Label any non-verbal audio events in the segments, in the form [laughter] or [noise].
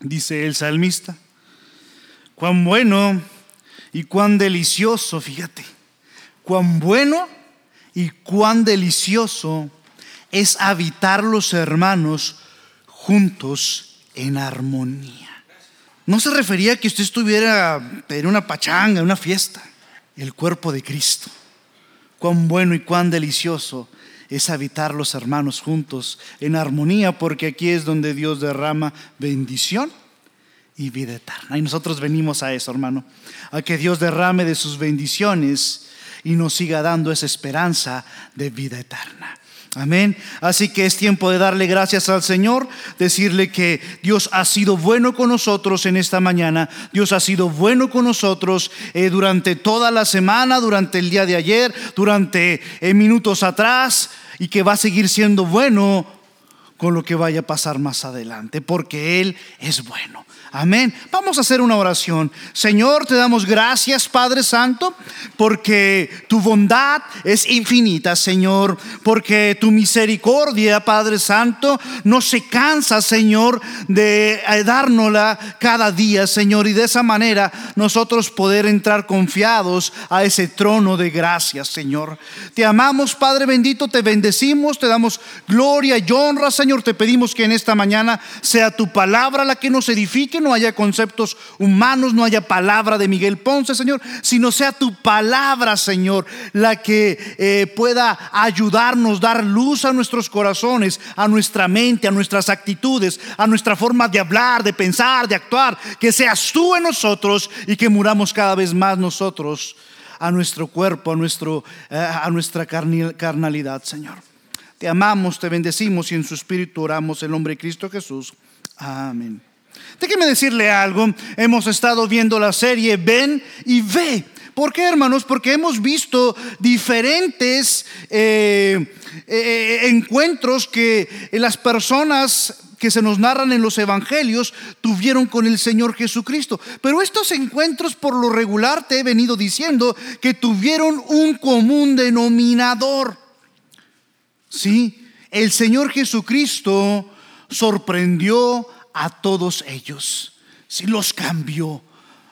dice el salmista. Cuán bueno y cuán delicioso, fíjate, cuán bueno y cuán delicioso es habitar los hermanos juntos en armonía. No se refería a que usted estuviera en una pachanga, en una fiesta, el cuerpo de Cristo. Cuán bueno y cuán delicioso es habitar los hermanos juntos en armonía, porque aquí es donde Dios derrama bendición y vida eterna. Y nosotros venimos a eso, hermano, a que Dios derrame de sus bendiciones y nos siga dando esa esperanza de vida eterna. Amén. Así que es tiempo de darle gracias al Señor, decirle que Dios ha sido bueno con nosotros en esta mañana. Dios ha sido bueno con nosotros eh, durante toda la semana, durante el día de ayer, durante eh, minutos atrás y que va a seguir siendo bueno con lo que vaya a pasar más adelante, porque Él es bueno. Amén. Vamos a hacer una oración. Señor, te damos gracias, Padre Santo, porque tu bondad es infinita, Señor, porque tu misericordia, Padre Santo, no se cansa, Señor, de eh, dárnosla cada día, Señor, y de esa manera nosotros poder entrar confiados a ese trono de gracias, Señor. Te amamos, Padre bendito, te bendecimos, te damos gloria y honra, Señor. Te pedimos que en esta mañana sea tu palabra la que nos edifique no haya conceptos humanos, no haya palabra de Miguel Ponce, Señor, sino sea tu palabra, Señor, la que eh, pueda ayudarnos, dar luz a nuestros corazones, a nuestra mente, a nuestras actitudes, a nuestra forma de hablar, de pensar, de actuar, que seas tú en nosotros y que muramos cada vez más nosotros a nuestro cuerpo, a, nuestro, eh, a nuestra carnalidad, Señor. Te amamos, te bendecimos y en su espíritu oramos el nombre de Cristo Jesús. Amén. Déjeme decirle algo. Hemos estado viendo la serie Ven y Ve. ¿Por qué, hermanos? Porque hemos visto diferentes eh, eh, encuentros que las personas que se nos narran en los evangelios tuvieron con el Señor Jesucristo. Pero estos encuentros por lo regular te he venido diciendo que tuvieron un común denominador. Sí, el Señor Jesucristo sorprendió a todos ellos. si los cambió.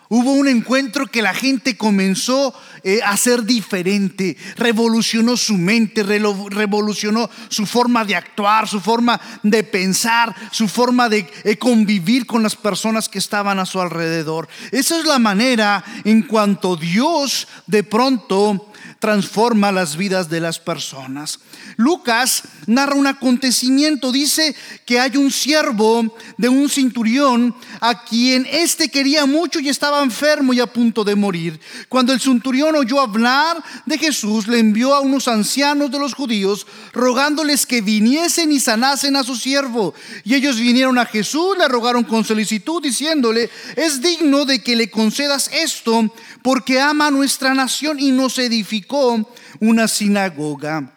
Hubo un encuentro que la gente comenzó eh, a ser diferente, revolucionó su mente, revolucionó su forma de actuar, su forma de pensar, su forma de eh, convivir con las personas que estaban a su alrededor. Esa es la manera en cuanto Dios de pronto transforma las vidas de las personas. Lucas narra un acontecimiento, dice que hay un siervo de un cinturión a quien éste quería mucho y estaba enfermo y a punto de morir. Cuando el cinturión oyó hablar de Jesús, le envió a unos ancianos de los judíos rogándoles que viniesen y sanasen a su siervo. Y ellos vinieron a Jesús, le rogaron con solicitud diciéndole, es digno de que le concedas esto porque ama a nuestra nación y nos edificó una sinagoga.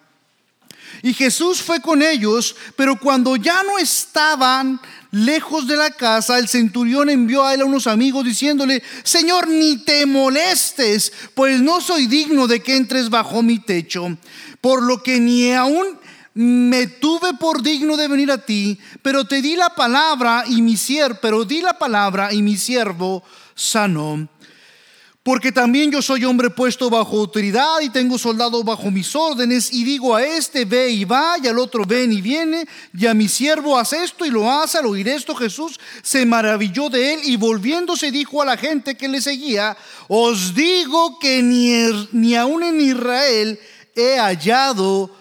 Y Jesús fue con ellos, pero cuando ya no estaban lejos de la casa, el centurión envió a él a unos amigos diciéndole, Señor, ni te molestes, pues no soy digno de que entres bajo mi techo, por lo que ni aún me tuve por digno de venir a ti, pero te di la palabra y mi siervo, pero di la palabra y mi siervo sanó. Porque también yo soy hombre puesto bajo autoridad y tengo soldados bajo mis órdenes y digo a este ve y va y al otro ven y viene y a mi siervo hace esto y lo hace al oír esto Jesús se maravilló de él y volviéndose dijo a la gente que le seguía os digo que ni, er, ni aún en Israel he hallado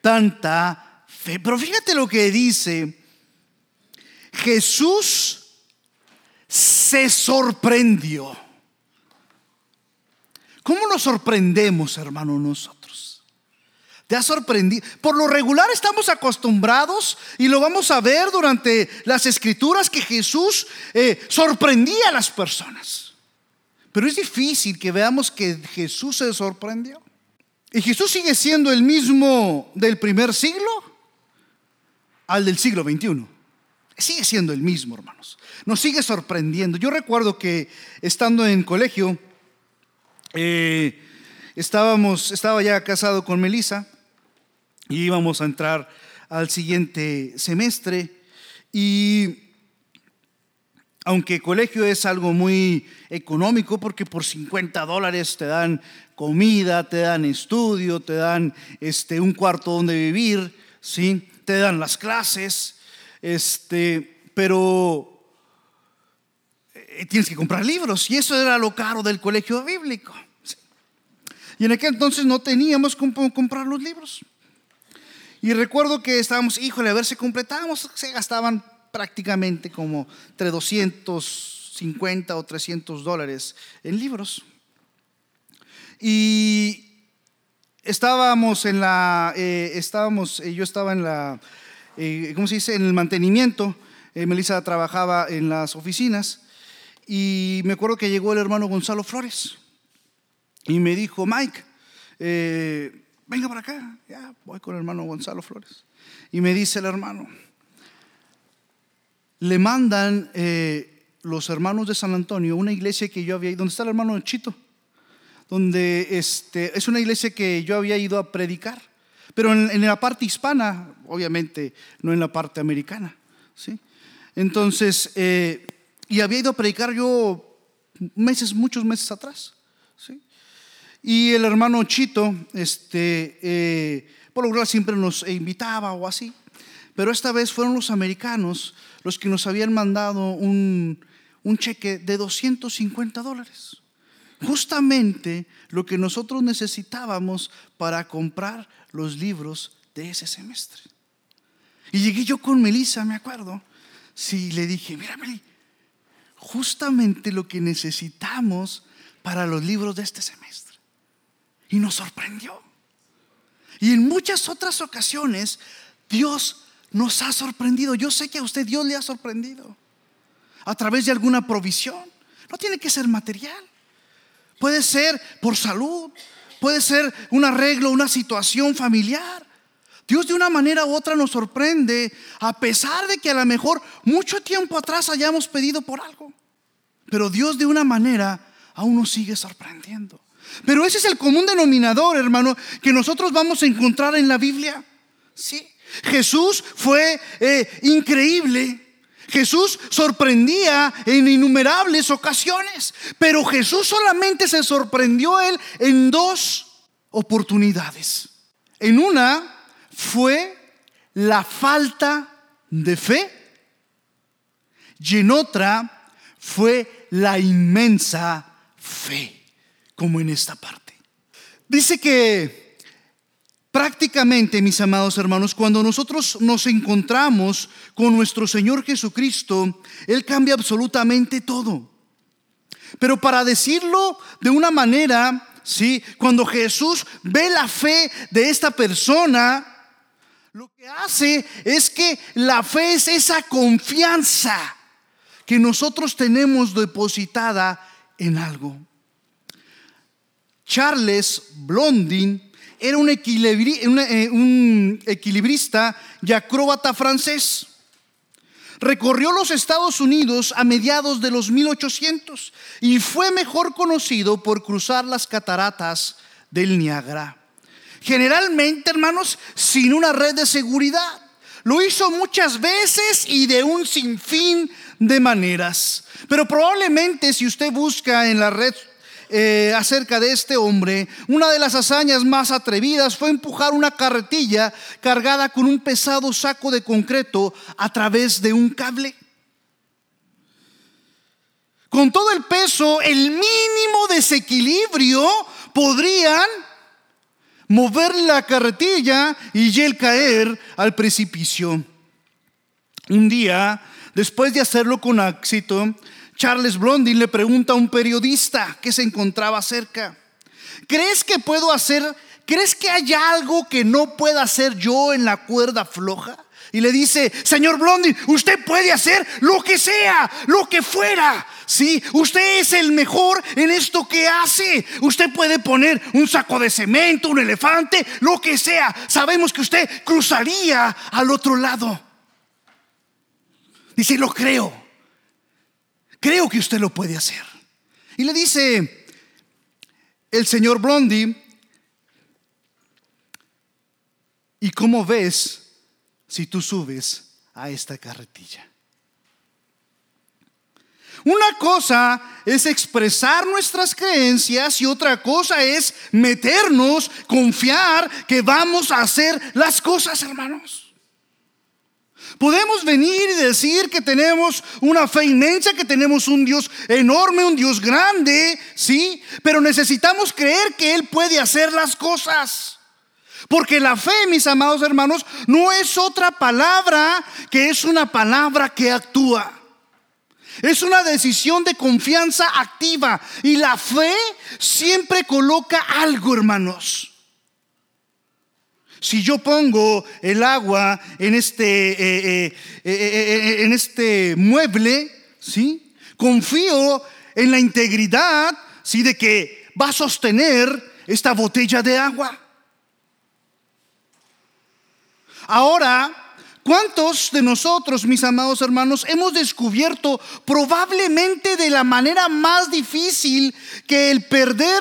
tanta fe. Pero fíjate lo que dice Jesús se sorprendió. ¿Cómo nos sorprendemos, hermano, nosotros? ¿Te ha sorprendido? Por lo regular estamos acostumbrados y lo vamos a ver durante las escrituras que Jesús eh, sorprendía a las personas. Pero es difícil que veamos que Jesús se sorprendió. Y Jesús sigue siendo el mismo del primer siglo al del siglo XXI. Sigue siendo el mismo, hermanos. Nos sigue sorprendiendo. Yo recuerdo que estando en colegio, eh, estábamos, estaba ya casado con Melissa y íbamos a entrar al siguiente semestre y aunque colegio es algo muy económico porque por 50 dólares te dan comida, te dan estudio, te dan este, un cuarto donde vivir, ¿sí? te dan las clases, este, pero eh, tienes que comprar libros y eso era lo caro del colegio bíblico. Y en aquel entonces no teníamos cómo comprar los libros. Y recuerdo que estábamos, híjole, a ver si completábamos, se gastaban prácticamente como entre 250 o 300 dólares en libros. Y estábamos en la, eh, estábamos, eh, yo estaba en la, eh, ¿cómo se dice? En el mantenimiento. Melissa trabajaba en las oficinas y me acuerdo que llegó el hermano Gonzalo Flores y me dijo, Mike, venga para acá. Ya, voy con el hermano Gonzalo Flores. Y me dice el hermano, le mandan eh, los hermanos de San Antonio una iglesia que yo había ido, donde está el hermano Chito, donde este, es una iglesia que yo había ido a predicar, pero en, la parte hispana, obviamente, no en la parte americana. ¿sí? Entonces, eh, y había ido a predicar yo meses, muchos meses atrás. Y el hermano Chito, este, eh, por lo general siempre nos invitaba o así, pero esta vez fueron los americanos los que nos habían mandado un, cheque de 250 dólares. Justamente lo que nosotros necesitábamos para comprar los libros de ese semestre. Y llegué yo con Melissa, me acuerdo, sí, le dije, mira Meli, justamente lo que necesitamos para los libros de este semestre. Y nos sorprendió. Y en muchas otras ocasiones Dios nos ha sorprendido. Yo sé que a usted Dios le ha sorprendido a través de alguna provisión. No tiene que ser material. Puede ser por salud, puede ser un arreglo, una situación familiar. Dios de una manera u otra nos sorprende a pesar de que a lo mejor mucho tiempo atrás hayamos pedido por algo. Pero Dios de una manera aún nos sigue sorprendiendo. Pero ese es el común denominador, hermano, que nosotros vamos a encontrar en la Biblia. Sí. Jesús fue eh, increíble. Jesús sorprendía en innumerables ocasiones, pero Jesús solamente se sorprendió él en dos oportunidades. En una fue la falta de fe y en otra fue la inmensa fe, como en esta parte. Dice que Prácticamente, mis amados hermanos, cuando nosotros nos encontramos con nuestro Señor Jesucristo, Él cambia absolutamente todo. Pero para decirlo de una manera, ¿sí? Cuando Jesús ve la fe de esta persona, lo que hace es que la fe es esa confianza que nosotros tenemos depositada en algo. Charles Blondin era un, eh, un equilibrista y acróbata francés. Recorrió los Estados Unidos a mediados de los 1800 y fue mejor conocido por cruzar las cataratas del Niágara. Generalmente, hermanos, sin una red de seguridad. Lo hizo muchas veces y de un sinfín de maneras. Pero probablemente si usted busca en la red eh, acerca de este hombre, una de las hazañas más atrevidas fue empujar una carretilla cargada con un pesado saco de concreto a través de un cable. Con todo el peso, el mínimo desequilibrio podrían mover la carretilla y él caer al precipicio. Un día, después de hacerlo con éxito, Charles Blondin le pregunta a un periodista que se encontraba cerca, ¿crees que puedo hacer, crees que hay algo que no pueda hacer yo en la cuerda floja? Y le dice, señor Blondin, usted puede hacer lo que sea, lo que fuera. Sí, usted es el mejor en esto que hace. Usted puede poner un saco de cemento, un elefante, lo que sea. Sabemos que usted cruzaría al otro lado. Dice, lo creo. Creo que usted lo puede hacer. Y le dice el señor Blondie, ¿y cómo ves si tú subes a esta carretilla? Una cosa es expresar nuestras creencias y otra cosa es meternos, confiar que vamos a hacer las cosas, hermanos. Podemos venir y decir que tenemos una fe inmensa, que tenemos un Dios enorme, un Dios grande, sí, pero necesitamos creer que Él puede hacer las cosas. Porque la fe, mis amados hermanos, no es otra palabra que es una palabra que actúa. Es una decisión de confianza activa. Y la fe siempre coloca algo, hermanos. Si yo pongo el agua en este, eh, eh, eh, en este mueble, ¿sí? confío en la integridad ¿sí? de que va a sostener esta botella de agua. Ahora, ¿Cuántos de nosotros, mis amados hermanos, hemos descubierto probablemente de la manera más difícil que el perder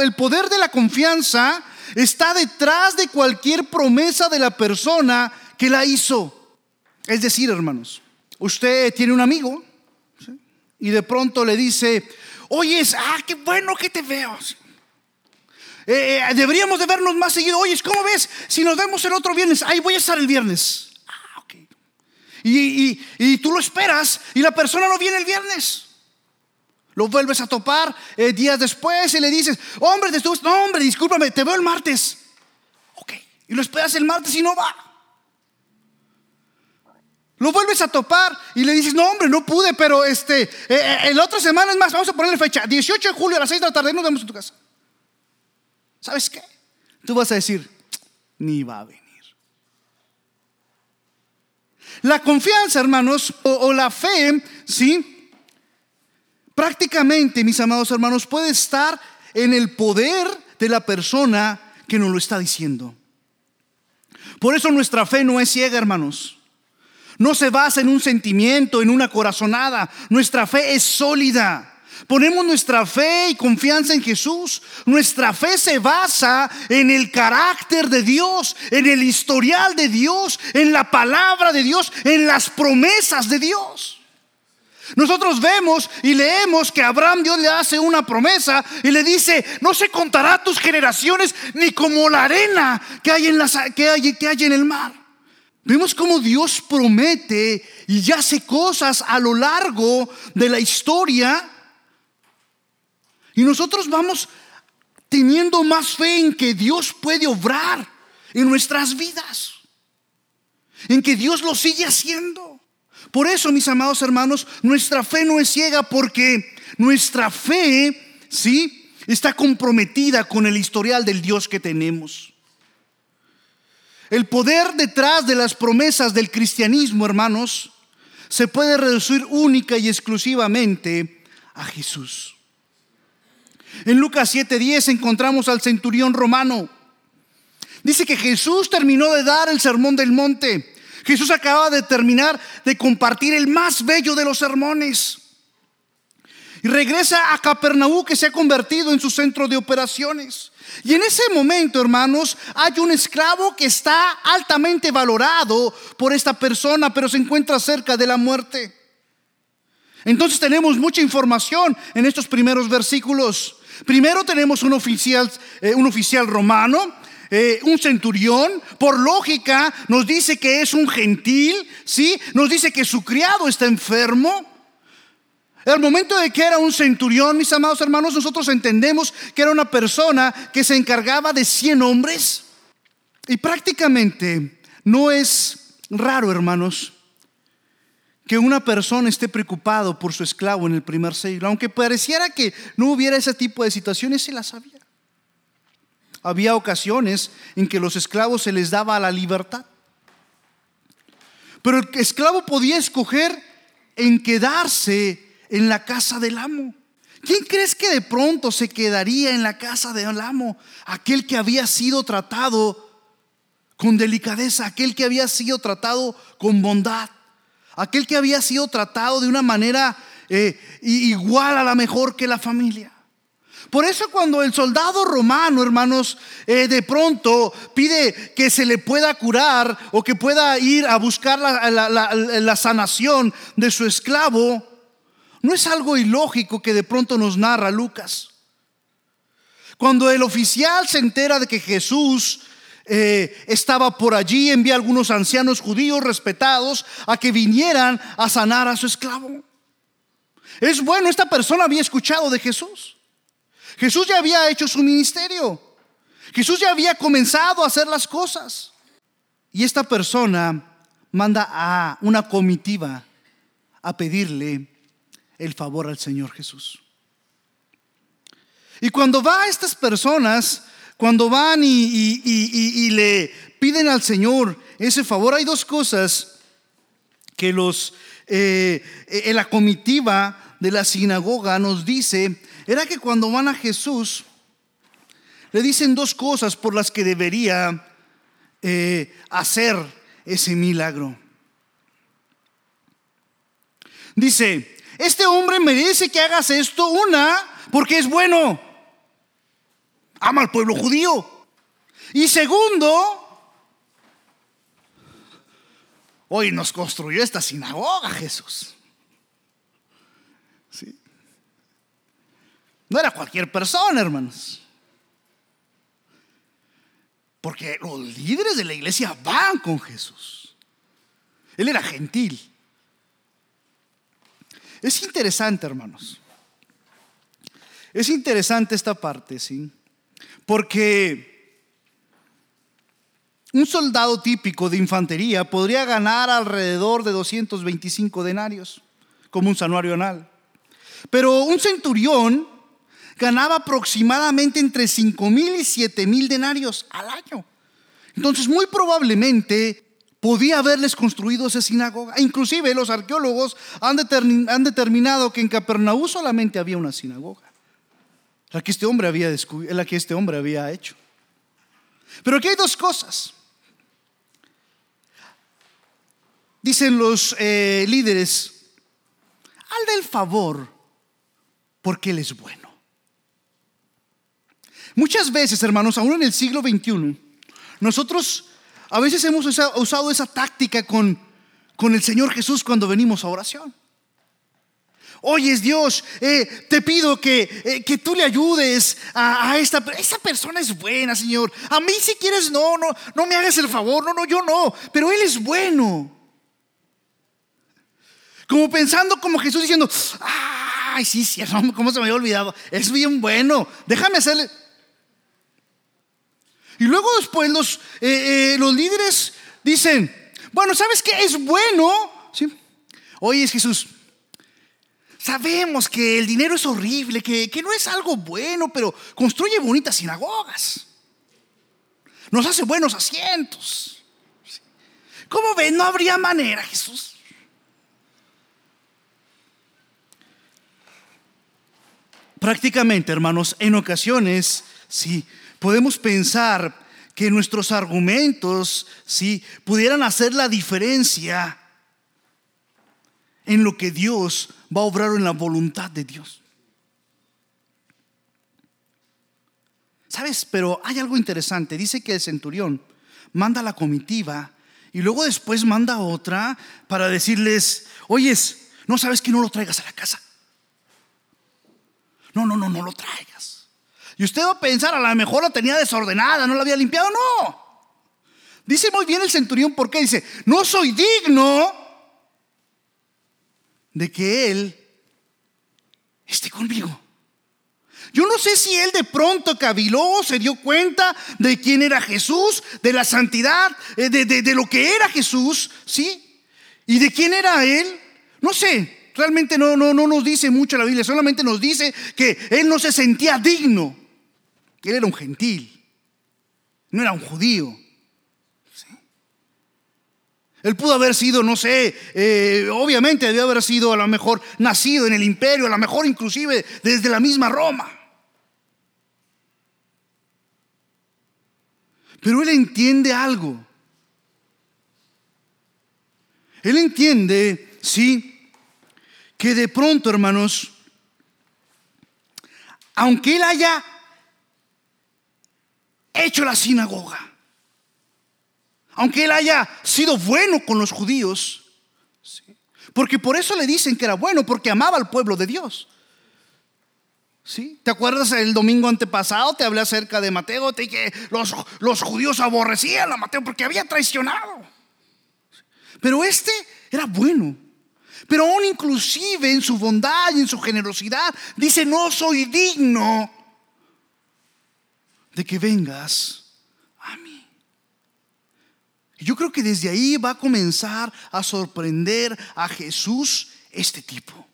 el poder de la confianza está detrás de cualquier promesa de la persona que la hizo? Es decir, hermanos, usted tiene un amigo y de pronto le dice, oye, ah, qué bueno que te veo. Eh, eh, deberíamos de vernos más seguido. Oye, ¿cómo ves? Si nos vemos el otro viernes, ahí voy a estar el viernes. Y, tú lo esperas y la persona no viene el viernes. Lo vuelves a topar eh, días después y le dices, hombre, no, hombre, discúlpame, te veo el martes. Ok, y lo esperas el martes y no va. Lo vuelves a topar y le dices, no, hombre, no pude, pero este, eh, eh, el otra semana es más, vamos a ponerle fecha, 18 de julio a las 6 de la tarde, nos vemos en tu casa. ¿Sabes qué? Tú vas a decir, ni va a venir. La confianza, hermanos, o, la fe, ¿sí? Prácticamente, mis amados hermanos, puede estar en el poder de la persona que nos lo está diciendo. Por eso nuestra fe no es ciega, hermanos. No se basa en un sentimiento, en una corazonada. Nuestra fe es sólida. Ponemos nuestra fe y confianza en Jesús. Nuestra fe se basa en el carácter de Dios, en el historial de Dios, en la palabra de Dios, en las promesas de Dios. Nosotros vemos y leemos que Abraham Dios le hace una promesa y le dice, no se contará tus generaciones ni como la arena que hay en, que hay, que hay en el mar. Vemos cómo Dios promete y hace cosas a lo largo de la historia y nosotros vamos teniendo más fe en que Dios puede obrar en nuestras vidas, en que Dios lo sigue haciendo. Por eso, mis amados hermanos, nuestra fe no es ciega porque nuestra fe, ¿sí? Está comprometida con el historial del Dios que tenemos. El poder detrás de las promesas del cristianismo, hermanos, se puede reducir única y exclusivamente a Jesús. En Lucas 7:10 encontramos al centurión romano. Dice que Jesús terminó de dar el sermón del monte. Jesús acaba de terminar de compartir el más bello de los sermones. Y regresa a Capernaú que se ha convertido en su centro de operaciones. Y en ese momento, hermanos, hay un esclavo que está altamente valorado por esta persona, pero se encuentra cerca de la muerte. Entonces tenemos mucha información en estos primeros versículos. Primero tenemos un oficial, eh, un oficial romano, eh, un centurión, por lógica nos dice que es un gentil, ¿sí? Nos dice que su criado está enfermo. Al momento de que era un centurión, mis amados hermanos, nosotros entendemos que era una persona que se encargaba de 100 hombres. Y prácticamente no es raro, hermanos, que una persona esté preocupado por su esclavo en el primer siglo, aunque pareciera que no hubiera ese tipo de situaciones, se las había. Había ocasiones en que los esclavos se les daba la libertad. Pero el esclavo podía escoger en quedarse en la casa del amo. ¿Quién crees que de pronto se quedaría en la casa del amo? Aquel que había sido tratado con delicadeza, aquel que había sido tratado con bondad aquel que había sido tratado de una manera eh, igual a la mejor que la familia. Por eso cuando el soldado romano, hermanos, eh, de pronto pide que se le pueda curar o que pueda ir a buscar la, sanación de su esclavo, No es algo ilógico que de pronto nos narra Lucas. Cuando el oficial se entera de que Jesús eh, estaba por allí, envía a algunos ancianos judíos respetados a que vinieran a sanar a su esclavo. Es bueno, esta persona había escuchado de Jesús. Jesús ya había hecho su ministerio. Jesús ya había comenzado a hacer las cosas. Y esta persona manda a una comitiva a pedirle el favor al Señor Jesús. Y cuando va a estas personas, cuando van y, le piden al Señor ese favor, hay dos cosas que los eh, en la comitiva de la sinagoga nos dice, era que cuando van a Jesús, le dicen dos cosas por las que debería eh, hacer ese milagro. Dice, este hombre merece que hagas esto, una, porque es bueno, ama al pueblo judío. Y segundo, hoy nos construyó esta sinagoga Jesús. No era cualquier persona, hermanos. Porque los líderes de la iglesia van con Jesús. Él era gentil. Es interesante, hermanos. Es interesante esta parte, ¿sí? Porque un soldado típico de infantería podría ganar alrededor de 225 denarios, como un sanuario anal. Pero un centurión ganaba aproximadamente entre 5 mil y 7 mil denarios al año. Entonces, muy probablemente podía haberles construido esa sinagoga. E inclusive los arqueólogos han, han, determinado que en Capernaú solamente había una sinagoga, la que este hombre había, la que este hombre había hecho. Pero aquí hay dos cosas. Dicen los eh, líderes, al del favor, porque Él es bueno. Muchas veces, hermanos, aún en el siglo XXI, nosotros a veces hemos usado esa táctica con, con el Señor Jesús cuando venimos a oración. Oyes Dios, eh, te pido que, eh, que, tú le ayudes a, a, esta esa persona es buena, Señor. A mí si quieres no, no, no me hagas el favor, no, no, yo no, pero él es bueno. Como pensando como Jesús diciendo, ay, sí, sí, [laughs] ¿cómo se me había olvidado? Es bien bueno, déjame hacerle. Y luego después los, eh, eh, los líderes dicen, bueno, ¿sabes qué? Es bueno. ¿Sí? Oye, Jesús, sabemos que el dinero es horrible, que, que no es algo bueno, pero construye bonitas sinagogas. Nos hace buenos asientos. ¿Cómo ven? No habría manera, Jesús. Prácticamente, hermanos, en ocasiones, sí, podemos pensar que nuestros argumentos, si pudieran hacer la diferencia en lo que Dios va a obrar en la voluntad de Dios. ¿Sabes? Pero hay algo interesante. Dice que el centurión manda a la comitiva y luego después manda otra para decirles, oyes, no sabes que no lo traigas a la casa. No, no, no, no lo traigas. Y usted va a pensar, a lo mejor la tenía desordenada, no la había limpiado. No. Dice muy bien el centurión porque dice, no soy digno de que él esté conmigo. Yo no sé si él de pronto caviló, se dio cuenta de quién era Jesús, de la santidad, eh, de, de, lo que era Jesús, ¿sí? Y de quién era él. No sé, realmente no, no, no nos dice mucho la Biblia, solamente nos dice que él no se sentía digno. Él era un gentil, no era un judío. Él pudo haber sido, no sé, eh, obviamente debió haber sido a lo mejor nacido en el imperio, a lo mejor inclusive desde la misma Roma. Pero él entiende algo. Él entiende, sí, que de pronto, hermanos, aunque él haya hecho la sinagoga. Aunque él haya sido bueno con los judíos, Porque por eso le dicen que era bueno, porque amaba al pueblo de Dios. ¿Sí? ¿Te acuerdas el domingo antepasado? Te hablé acerca de Mateo, te dije, los, los judíos aborrecían a Mateo porque había traicionado. Pero este era bueno. Pero aún inclusive en su bondad y en su generosidad, dice, no soy digno de que vengas a mí. Yo creo que desde ahí va a comenzar a sorprender a Jesús este tipo.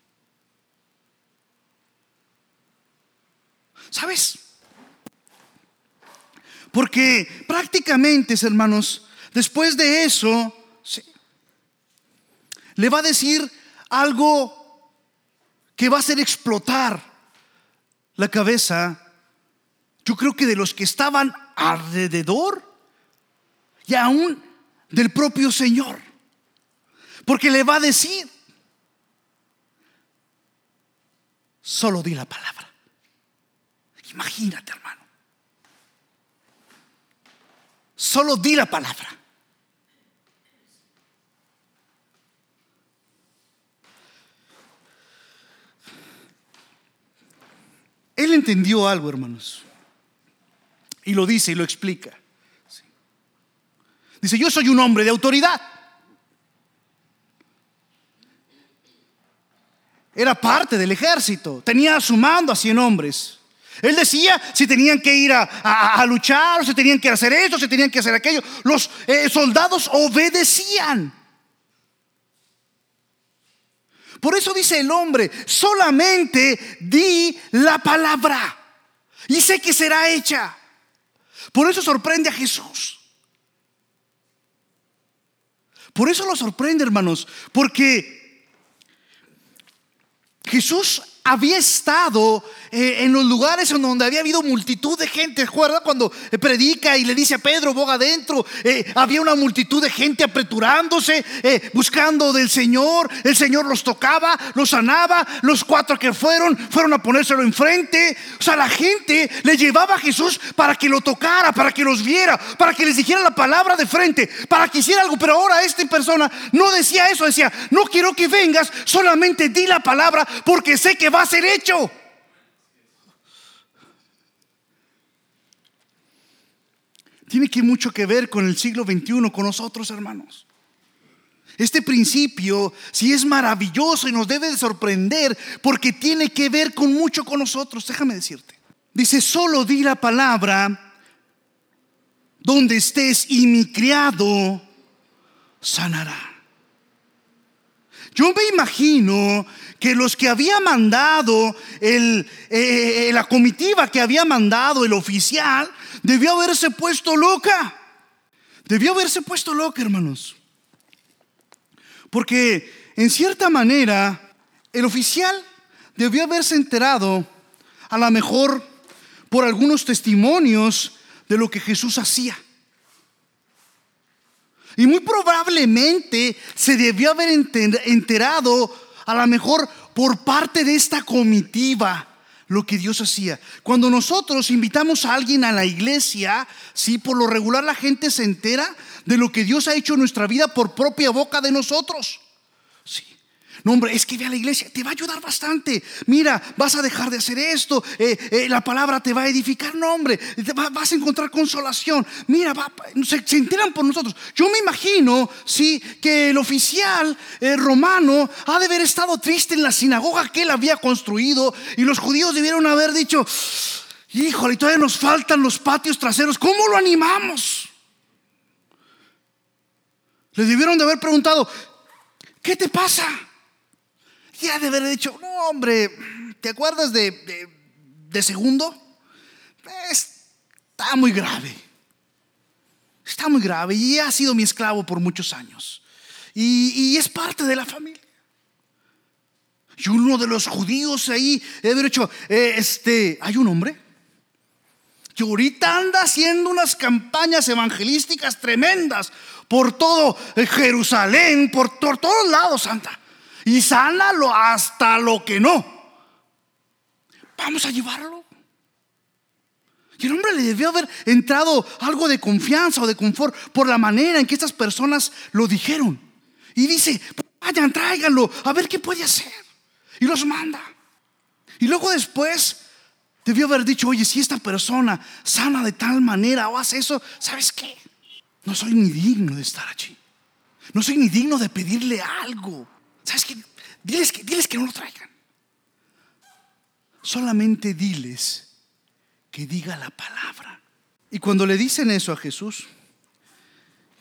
¿Sabes? Porque prácticamente, hermanos, después de eso, le va a decir algo que va a hacer explotar la cabeza, yo creo que de los que estaban alrededor y aún del propio Señor. Porque le va a decir, solo di la palabra. Imagínate, hermano. Solo di la palabra. Él entendió algo, hermanos. Y lo dice y lo explica. Dice, yo soy un hombre de autoridad. Era parte del ejército. Tenía a su mando a 100 hombres. Él decía si tenían que ir a, luchar, o si tenían que hacer esto, si tenían que hacer aquello. Los eh, soldados obedecían. Por eso dice el hombre, solamente di la palabra y sé que será hecha. Por eso sorprende a Jesús. Por eso lo sorprende, hermanos, porque Jesús había estado eh, en los lugares en donde había habido multitud de gente. ¿Recuerda cuando eh, predica y le dice a Pedro, boga adentro? Eh, había una multitud de gente apreturándose, buscando del Señor. El Señor los tocaba, los sanaba. Los cuatro que fueron, fueron a ponérselo enfrente. O sea, la gente le llevaba a Jesús para que lo tocara, para que los viera, para que les dijera la palabra de frente, para que hiciera algo. Pero ahora esta persona no decía eso, decía, no quiero que vengas, solamente di la palabra porque sé que va a ser hecho. Tiene que mucho que ver con el siglo XXI, con nosotros, hermanos. Este principio sí es maravilloso y nos debe de sorprender porque tiene que ver con mucho con nosotros. Déjame decirte. Dice, solo di la palabra donde estés y mi criado sanará. Yo me imagino que los que había mandado, el, eh, la comitiva que había mandado el oficial, debió haberse puesto loca. Debió haberse puesto loca, hermanos. Porque en cierta manera, el oficial debió haberse enterado, a lo mejor por algunos testimonios de lo que Jesús hacía. Y muy probablemente se debió haber enterado a lo mejor por parte de esta comitiva lo que Dios hacía. Cuando nosotros invitamos a alguien a la iglesia, sí, por lo regular la gente se entera de lo que Dios ha hecho en nuestra vida por propia boca de nosotros. No, hombre, es que ve a la iglesia, te va a ayudar bastante. Mira, vas a dejar de hacer esto, eh, eh, la palabra te va a edificar. No, hombre, vas a encontrar consolación. Mira, se, enteran por nosotros. Yo me imagino, sí, que el oficial eh, romano ha de haber estado triste en la sinagoga que él había construido y los judíos debieron haber dicho, híjole, todavía nos faltan los patios traseros, ¿cómo lo animamos? Le debieron de haber preguntado, ¿qué te pasa? Ya de haber dicho, no hombre, ¿te acuerdas de, de, segundo? Está muy grave. Está muy grave y ha sido mi esclavo por muchos años. Y, es parte de la familia. Y uno de los judíos ahí, de haber dicho, eh, este, hay un hombre que ahorita anda haciendo unas campañas evangelísticas tremendas por todo Jerusalén, por, por todos lados, anda y sánalo hasta lo que no. Vamos a llevarlo. Y el hombre le debió haber entrado algo de confianza o de confort por la manera en que estas personas lo dijeron. Y dice, Vayan, tráiganlo, a ver qué puede hacer. Y los manda. Y luego después debió haber dicho, oye, si esta persona sana de tal manera o hace eso, ¿sabes qué? No soy ni digno de estar allí. No soy ni digno de pedirle algo. ¿Sabes qué? Diles que, diles que no lo traigan. Solamente diles que diga la palabra. Y cuando le dicen eso a Jesús,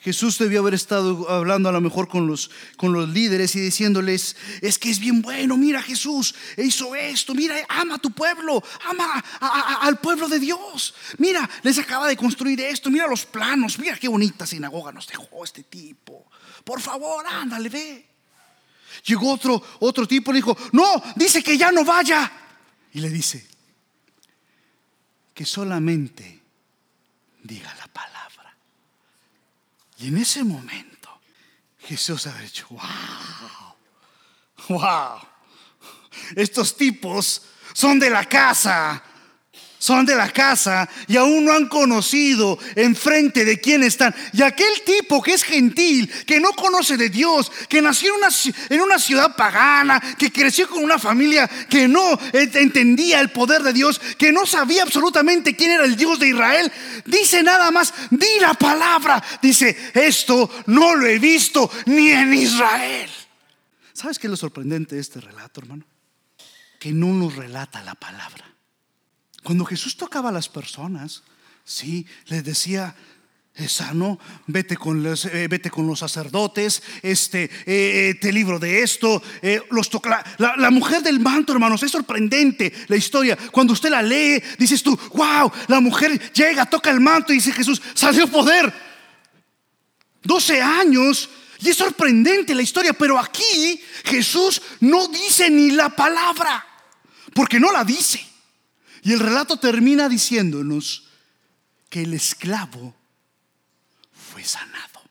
Jesús debió haber estado hablando a lo mejor con los, con los líderes y diciéndoles, es que es bien bueno, mira Jesús hizo esto, mira, ama a tu pueblo, ama al pueblo de Dios, mira, les acaba de construir esto, mira los planos, mira qué bonita sinagoga nos dejó este tipo, por favor, ándale, ve. Llegó otro, otro tipo y dijo, no, dice que ya no vaya. Y le dice, que solamente diga la palabra. Y en ese momento Jesús ha dicho, wow, wow, estos tipos son de la casa son de la casa y aún no han conocido enfrente de quién están. Y aquel tipo que es gentil, que no conoce de Dios, que nació en una, en una ciudad pagana, que creció con una familia que no entendía el poder de Dios, que no sabía absolutamente quién era el Dios de Israel, dice nada más, di la palabra. Dice, esto no lo he visto ni en Israel. ¿Sabes qué es lo sorprendente de este relato, hermano? Que no nos relata la palabra cuando Jesús tocaba a las personas, sí, les decía, es sano, vete con los, eh, vete con los sacerdotes, este, eh, eh, te libro de esto. los la, la, mujer del manto, hermanos, es sorprendente la historia. Cuando usted la lee, dices tú, wow, la mujer llega, toca el manto y dice Jesús, salió poder. 12 años y es sorprendente la historia, pero aquí Jesús no dice ni la palabra, porque no la dice. Y el relato termina diciéndonos que el esclavo fue sanado.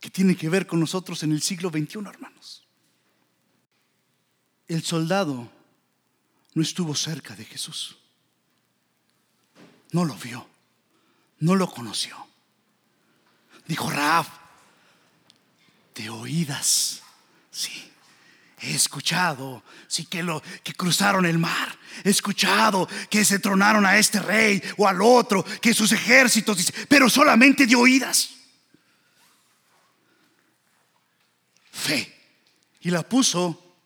¿Qué tiene que ver con nosotros en el siglo XXI, hermanos? El soldado no estuvo cerca de Jesús. No lo vio, no lo conoció. Dijo Raab, de oídas, sí He escuchado, sí que lo que cruzaron el mar. He escuchado que se tronaron a este rey o al otro, que sus ejércitos, pero solamente de oídas. Fe. Y la puso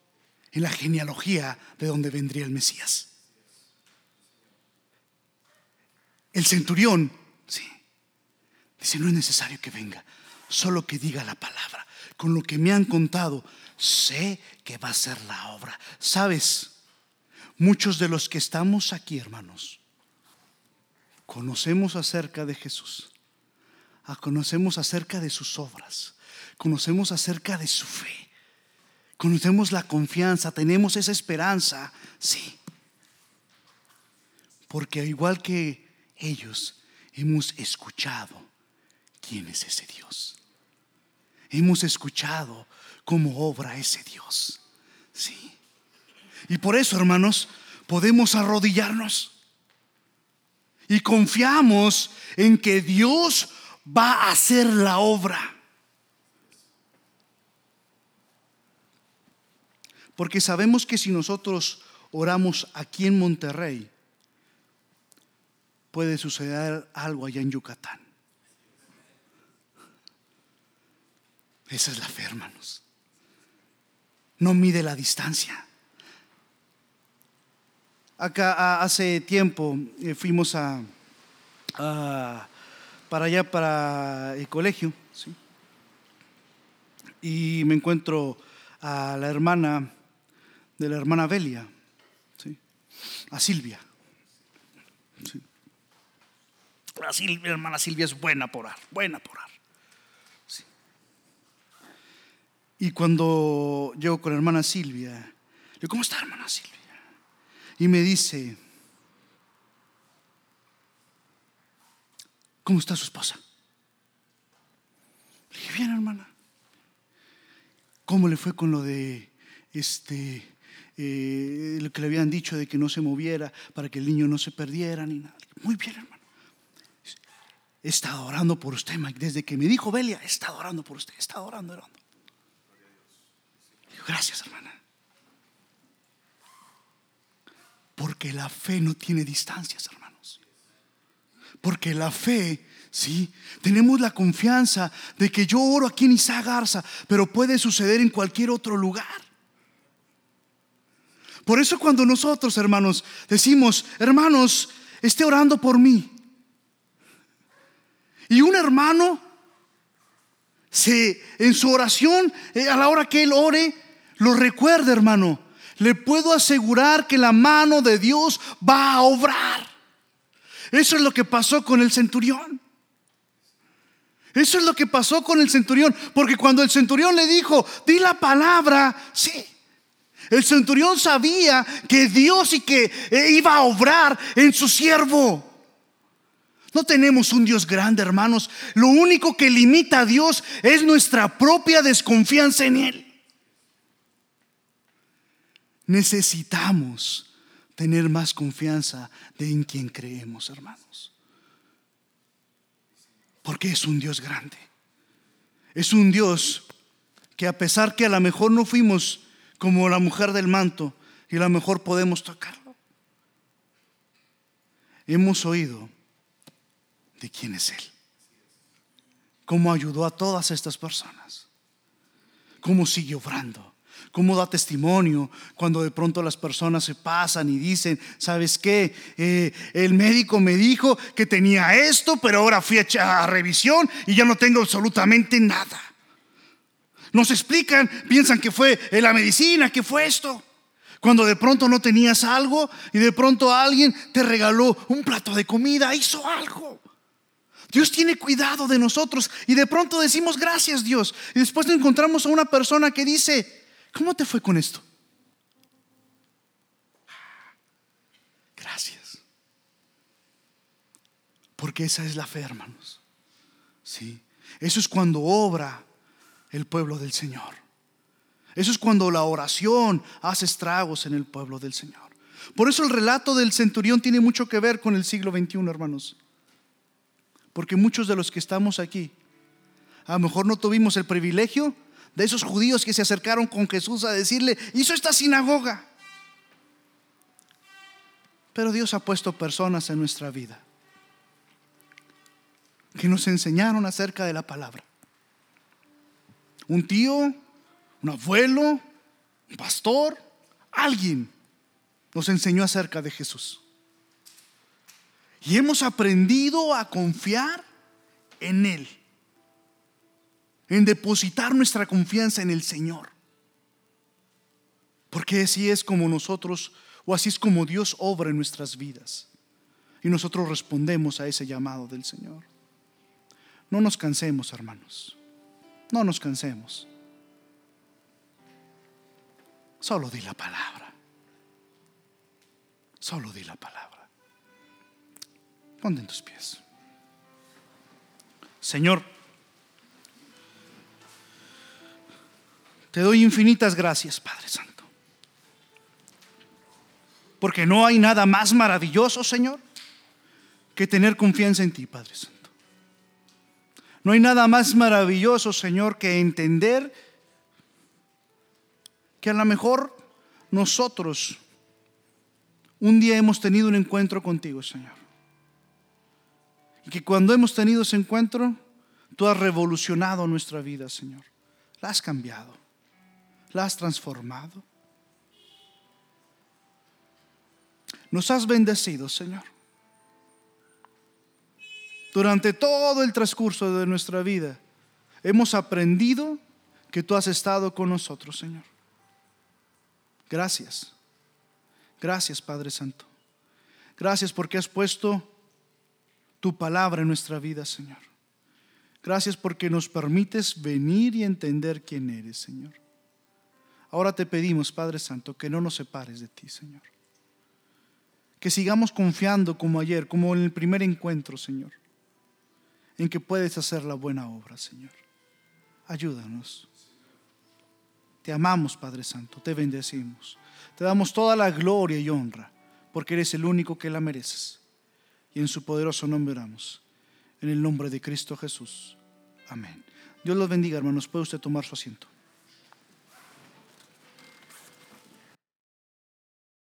en la genealogía de donde vendría el Mesías. El centurión, sí, dice, no es necesario que venga, solo que diga la palabra. Con lo que me han contado, sé que va a ser la obra. ¿Sabes? Muchos de los que estamos aquí, hermanos, conocemos acerca de Jesús, ah, conocemos acerca de sus obras, conocemos acerca de su fe, conocemos la confianza, tenemos esa esperanza, sí. Porque igual que ellos, hemos escuchado quién es ese Dios. Hemos escuchado cómo obra ese Dios. Sí. Y por eso, hermanos, podemos arrodillarnos y confiamos en que Dios va a hacer la obra. Porque sabemos que si nosotros oramos aquí en Monterrey, puede suceder algo allá en Yucatán. Esa es la fe, hermanos no mide la distancia. Acá hace tiempo eh, fuimos a, para allá, para el colegio, y me encuentro a la hermana de la hermana Belia, a Silvia. La, hermana Silvia es buena por orar, buena por orar. Y cuando llego con la hermana Silvia, le digo, ¿cómo está hermana Silvia? Y me dice, ¿cómo está su esposa? Le dije, bien hermana. ¿Cómo le fue con lo de este, eh, lo que le habían dicho de que no se moviera para que el niño no se perdiera ni nada? Muy bien hermana. he estado orando por usted, Mike. Desde que me dijo Belia, he estado orando por usted, he estado orando, orando. Gracias, hermana. Porque la fe no tiene distancias, hermanos. Porque la fe, sí, tenemos la confianza de que yo oro aquí en Isaac Garza, pero puede suceder en cualquier otro lugar. Por eso cuando nosotros, hermanos, decimos, hermanos, esté orando por mí. Y un hermano se en su oración, eh, a la hora que él ore, lo recuerda, hermano le puedo asegurar que la mano de Dios va a obrar. Eso es lo que pasó con el centurión. Eso es lo que pasó con el centurión. Porque cuando el centurión le dijo, di la palabra, sí. El centurión sabía que Dios y que eh, iba a obrar en su siervo. No tenemos un Dios grande, hermanos. Lo único que limita a Dios es nuestra propia desconfianza en Él necesitamos tener más confianza de en quien creemos, hermanos. Porque es un Dios grande. Es un Dios que a pesar que a lo mejor no fuimos como la mujer del manto y a lo mejor podemos tocarlo, hemos oído de quién es Él. Cómo ayudó a todas estas personas. Cómo sigue obrando cómo da testimonio cuando de pronto las personas se pasan y dicen, ¿sabes qué? Eh, el médico me dijo que tenía esto, pero ahora fui a, a revisión y ya no tengo absolutamente nada. Nos explican, piensan que fue la medicina, que fue esto. Cuando de pronto no tenías algo y de pronto alguien te regaló un plato de comida, hizo algo. Dios tiene cuidado de nosotros y de pronto decimos gracias Dios. Y después encontramos a una persona que dice, ¿Cómo te fue con esto? Gracias. Porque esa es la fe, hermanos. Sí. Eso es cuando obra el pueblo del Señor. Eso es cuando la oración hace estragos en el pueblo del Señor. Por eso el relato del centurión tiene mucho que ver con el siglo XXI, hermanos. Porque muchos de los que estamos aquí, a lo mejor no tuvimos el privilegio de esos judíos que se acercaron con Jesús a decirle, hizo esta sinagoga. Pero Dios ha puesto personas en nuestra vida que nos enseñaron acerca de la palabra. Un tío, un abuelo, un pastor, alguien nos enseñó acerca de Jesús. Y hemos aprendido a confiar en Él en depositar nuestra confianza en el Señor. Porque así es como nosotros, o así es como Dios obra en nuestras vidas. Y nosotros respondemos a ese llamado del Señor. No nos cansemos, hermanos. No nos cansemos. Solo di la palabra. Solo di la palabra. Ponte en tus pies. Señor, Te doy infinitas gracias, Padre Santo. Porque no hay nada más maravilloso, Señor, que tener confianza en ti, Padre Santo. No hay nada más maravilloso, Señor, que entender que a lo mejor nosotros un día hemos tenido un encuentro contigo, Señor. Y que cuando hemos tenido ese encuentro, tú has revolucionado nuestra vida, Señor. La has cambiado la has transformado. Nos has bendecido, Señor. Durante todo el transcurso de nuestra vida hemos aprendido que tú has estado con nosotros, Señor. Gracias. Gracias, Padre Santo. Gracias porque has puesto tu palabra en nuestra vida, Señor. Gracias porque nos permites venir y entender quién eres, Señor. Ahora te pedimos, Padre Santo, que no nos separes de ti, Señor. Que sigamos confiando como ayer, como en el primer encuentro, Señor, en que puedes hacer la buena obra, Señor. Ayúdanos. Te amamos, Padre Santo, te bendecimos. Te damos toda la gloria y honra, porque eres el único que la mereces. Y en su poderoso nombre oramos. en el nombre de Cristo Jesús. Amén. Dios los bendiga, hermanos. Puede usted tomar su asiento.